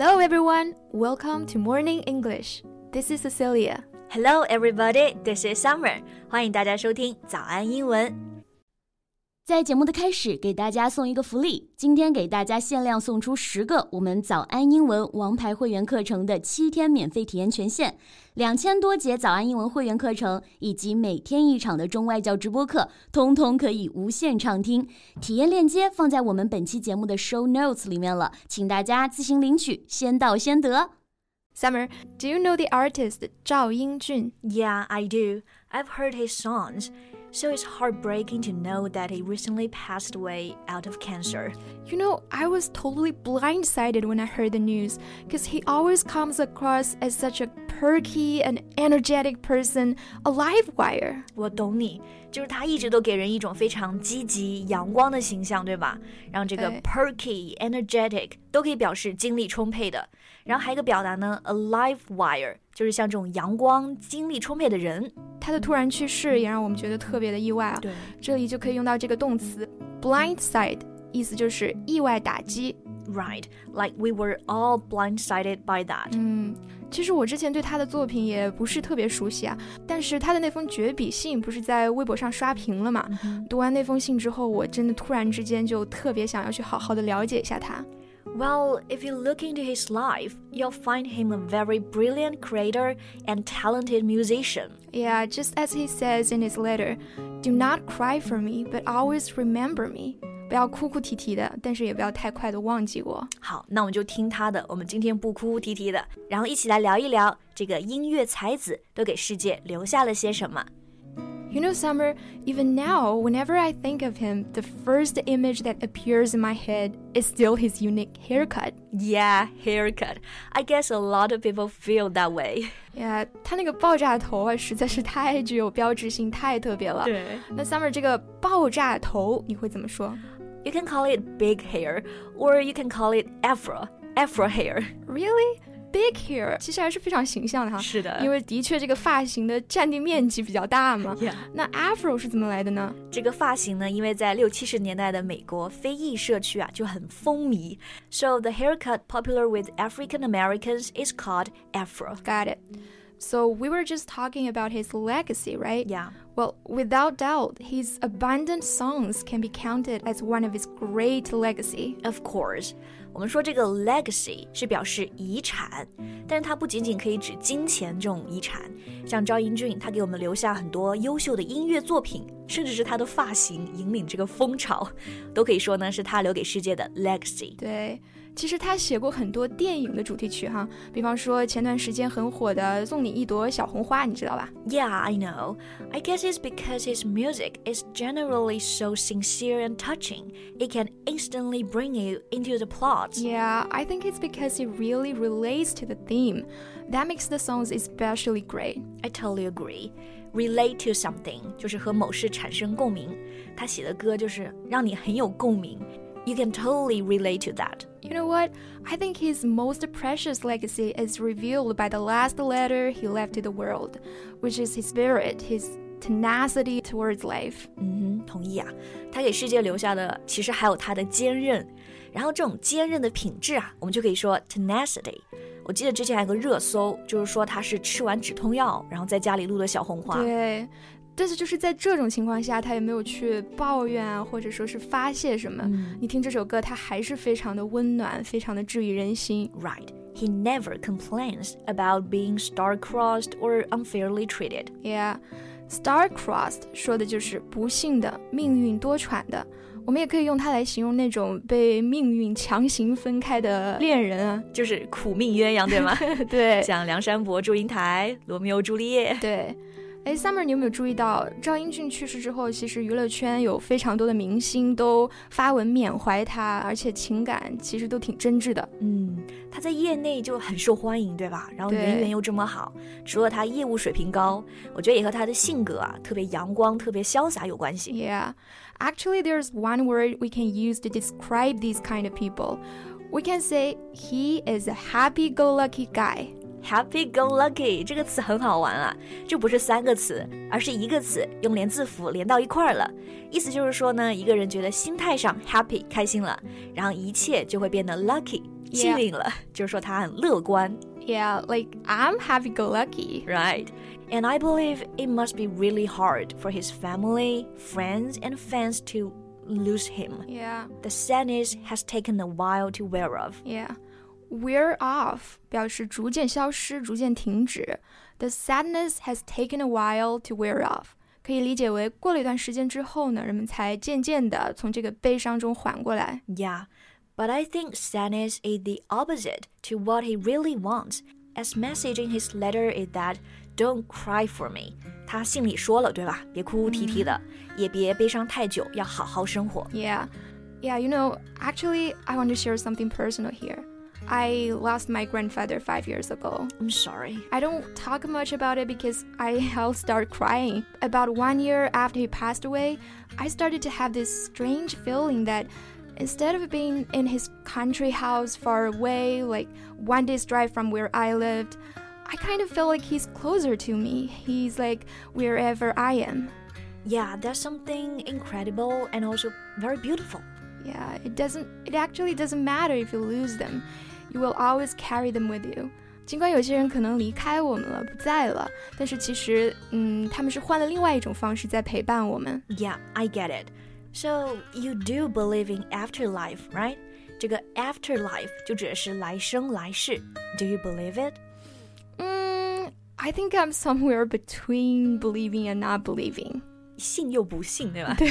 Hello everyone, welcome to Morning English. This is Cecilia. Hello everybody, this is Summer. 欢迎大家收听早安英文。 在节目的开始，给大家送一个福利。今天给大家限量送出十个我们早安英文王牌会员课程的七天免费体验权限，两千多节早安英文会员课程以及每天一场的中外教直播课，通通可以无限畅听。体验链接放在我们本期节目的 show notes 里面了，请大家自行领取，先到先得。Summer, do you know the artist Zhao Yingjun? Yeah, I do. I've heard his songs. So it's heartbreaking to know that he recently passed away out of cancer. You know, I was totally blindsided when I heard the news because he always comes across as such a perky and energetic person, a live wire. 我懂你，就是他一直都给人一种非常积极、阳光的形象，对吧？然后这个 perky、energetic 都可以表示精力充沛的。然后还有一个表达呢，a live wire，就是像这种阳光、精力充沛的人。 他的突然去世也让我们觉得特别的意外啊。对，这里就可以用到这个动词 blindside，意思就是意外打击。Right, like we were all blindsided by that. 嗯，其实我之前对他的作品也不是特别熟悉啊，但是他的那封绝笔信不是在微博上刷屏了嘛？读完那封信之后，我真的突然之间就特别想要去好好的了解一下他。Well, if you look into his life, you'll find him a very brilliant creator and talented musician. Yeah, just as he says in his letter, do not cry for me, but always remember me. 不要哭哭啼啼的，但是也不要太快的忘记我。好，那我们就听他的。我们今天不哭哭啼啼的，然后一起来聊一聊这个音乐才子都给世界留下了些什么。 You know, Summer, even now, whenever I think of him, the first image that appears in my head is still his unique haircut. Yeah, haircut. I guess a lot of people feel that way. Yeah，他那个爆炸头啊，实在是太具有标志性，太特别了。对，那 Summer 这个爆炸头你会怎么说？You can call it big hair, or you can call it afro, afro hair. Really? Big hair 其实还是非常形象的哈，是的，因为的确这个发型的占地面积比较大嘛。Yeah. 那 Afro 是怎么来的呢？这个发型呢，因为在六七十年代的美国非裔社区啊就很风靡，so the haircut popular with African Americans is called Afro. Got it. So we were just talking about his legacy, right? Yeah. Well, without doubt, his abundant songs can be counted as one of his great legacy. Of course. 我们说这个 legacy 是表示遗产，但是它不仅仅可以指金钱这种遗产，像赵英俊，他给我们留下很多优秀的音乐作品，甚至是他的发型引领这个风潮，都可以说呢是他留给世界的 legacy。对。其实他写过很多电影的主题曲哈，比方说前段时间很火的《送你一朵小红花》，你知道吧？Yeah, I know. I guess it's because his music is generally so sincere and touching. It can instantly bring you into the plot. Yeah, I think it's because it really relates to the theme. That makes the songs especially great. I totally agree. Relate to something 就是和某事产生共鸣。他写的歌就是让你很有共鸣。 You can totally relate to that. You know what? I think his most precious legacy is revealed by the last letter he left to the world, which is his spirit, his tenacity towards life. 嗯哼，同意啊。他给世界留下的其实还有他的坚韧，然后这种坚韧的品质啊，我们就可以说 tenacity。我记得之前还有个热搜，就是说他是吃完止痛药，然后在家里录的小红花。对， 但是就是在这种情况下，他也没有去抱怨啊，或者说是发泄什么。嗯、你听这首歌，它还是非常的温暖，非常的治愈人心。Right. He never complains about being star-crossed or unfairly treated. Yeah. Star-crossed 说的就是不幸的、命运多舛的。我们也可以用它来形容那种被命运强行分开的恋人啊，就是苦命鸳鸯，对吗？对，像梁山伯、祝英台、罗密欧朱丽叶。对。哎，Summer，你有没有注意到赵英俊去世之后，其实娱乐圈有非常多的明星都发文缅怀他，而且情感其实都挺真挚的。嗯，他在业内就很受欢迎，对吧？然后人缘又这么好，除了他业务水平高，我觉得也和他的性格啊，特别阳光、特别潇洒有关系。Yeah, actually, there's one word we can use to describe these kind of people. We can say he is a happy-go-lucky guy. Happy go lucky 这个词很好玩啊，这不是三个词，而是一个词，用连字符连到一块儿了。意思就是说呢，一个人觉得心态上 happy 开心了，然后一切就会变得 lucky 幸运了，就是说他很乐观。Yeah, like I'm happy go lucky. Right. And I believe it must be really hard for his family, friends, and fans to lose him. Yeah. The sadness has taken a while to wear off. Yeah. Wear off 表示逐渐消失、逐渐停止。The sadness has taken a while to wear off，可以理解为过了一段时间之后呢，人们才渐渐的从这个悲伤中缓过来。Yeah, but I think sadness is the opposite to what he really wants. As message in his letter is that don't cry for me. 他信里说了，对吧？别哭哭啼啼的，也别悲伤太久，要好好生活。Yeah, yeah. You know, actually, I want to share something personal here. I lost my grandfather five years ago. I'm sorry. I don't talk much about it because I'll start crying. About one year after he passed away, I started to have this strange feeling that instead of being in his country house far away, like one day's drive from where I lived, I kind of feel like he's closer to me. He's like wherever I am. Yeah, that's something incredible and also very beautiful. Yeah, it doesn't it actually doesn't matter if you lose them You will always carry them with you. 尽管有些人可能离开我们了，不在了，但是其实，嗯，他们是换了另外一种方式在陪伴我们。Yeah, I get it. So you do believe in afterlife, right? 这个 afterlife 就指的是来生来世。Do you believe it? Mm, I think I'm somewhere between believing and not believing. 信又不信，对吧？对。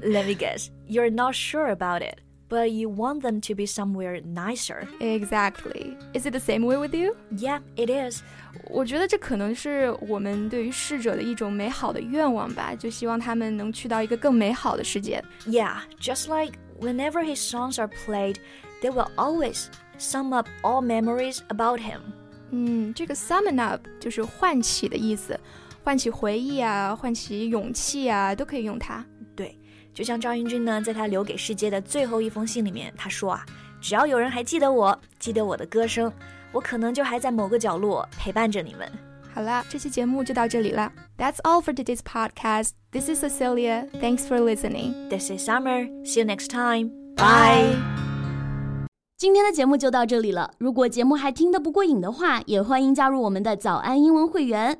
Let me guess, you're not sure about it, but you want them to be somewhere nicer. Exactly. Is it the same way with you? Yeah, it is. 我觉得这可能是我们对于逝者的一种美好的愿望吧，就希望他们能去到一个更美好的世界。Yeah, just like whenever his songs are played, they will always sum up all memories about him. 嗯，这个 summon up 就是唤起的意思。唤起回忆啊，唤起勇气啊，都可以用它。 对，就像赵英俊呢，在他留给世界的最后一封信里面，他说啊，只要有人还记得我，记得我的歌声，我可能就还在某个角落陪伴着你们。好啦，这期节目就到这里了。That's all for today's podcast. This is Cecilia. Thanks for listening. This is Summer. See you next time. Bye. 今天的节目就到这里了。如果节目还听得不过瘾的话，也欢迎加入我们的早安英文会员。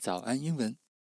早安英文。